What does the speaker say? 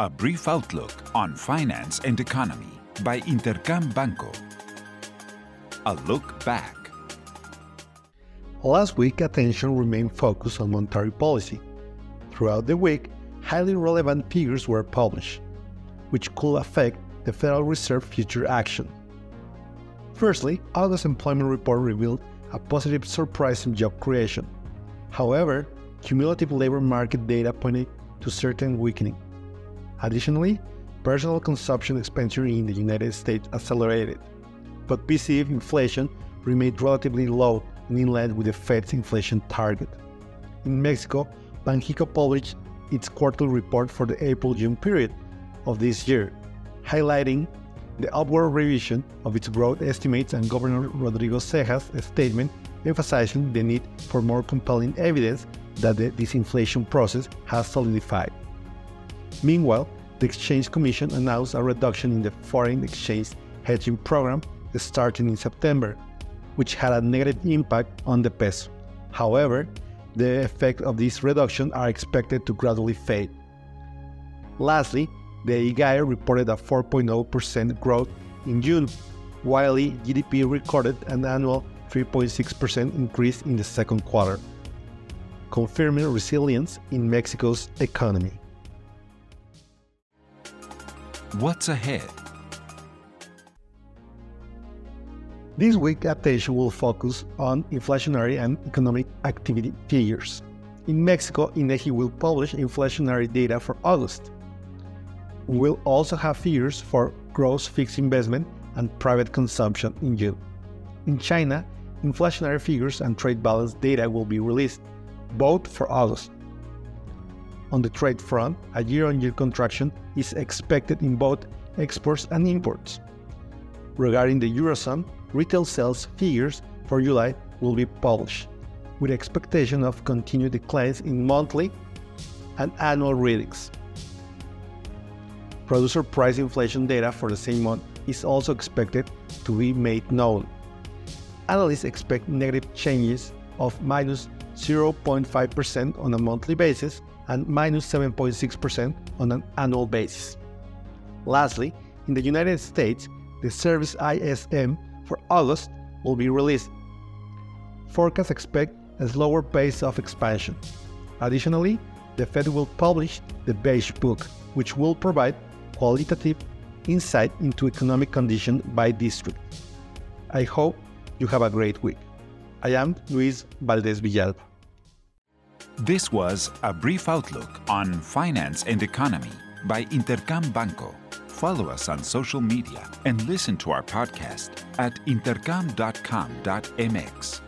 A brief outlook on finance and economy by Intercam Banco. A look back. Last week, attention remained focused on monetary policy. Throughout the week, highly relevant figures were published, which could affect the Federal Reserve future action. Firstly, August employment report revealed a positive surprise in job creation. However, cumulative labor market data pointed to certain weakening. Additionally, personal consumption expenditure in the United States accelerated, but PCE inflation remained relatively low and in line with the Fed's inflation target. In Mexico, Banxico published its quarterly report for the April-June period of this year, highlighting the upward revision of its growth estimates and Governor Rodríguez Ceja's statement emphasizing the need for more compelling evidence that the disinflation process has solidified. Meanwhile, the Exchange Commission announced a reduction in the foreign exchange hedging program starting in September, which had a negative impact on the peso. However, the effect of this reduction are expected to gradually fade. Lastly, the IGAE reported a 4.0% growth in June, while the GDP recorded an annual 3.6% increase in the second quarter, confirming resilience in Mexico's economy. What's ahead? This week, attention will focus on inflationary and economic activity figures. In Mexico, INEGI will publish inflationary data for August. We'll also have figures for gross fixed investment and private consumption in June. In China, inflationary figures and trade balance data will be released, both for August. On the trade front, a year on year contraction is expected in both exports and imports. Regarding the Eurozone, retail sales figures for July will be published, with expectation of continued declines in monthly and annual readings. Producer price inflation data for the same month is also expected to be made known. Analysts expect negative changes of minus 0.5% on a monthly basis and minus 7.6% on an annual basis. Lastly, in the United States, the service ISM for August will be released. Forecasts expect a slower pace of expansion. Additionally, the Fed will publish the Beige Book, which will provide qualitative insight into economic condition by district. I hope you have a great week. I am Luis Valdez Villalba. This was a brief outlook on finance and economy by Intercam Banco. Follow us on social media and listen to our podcast at intercam.com.mx.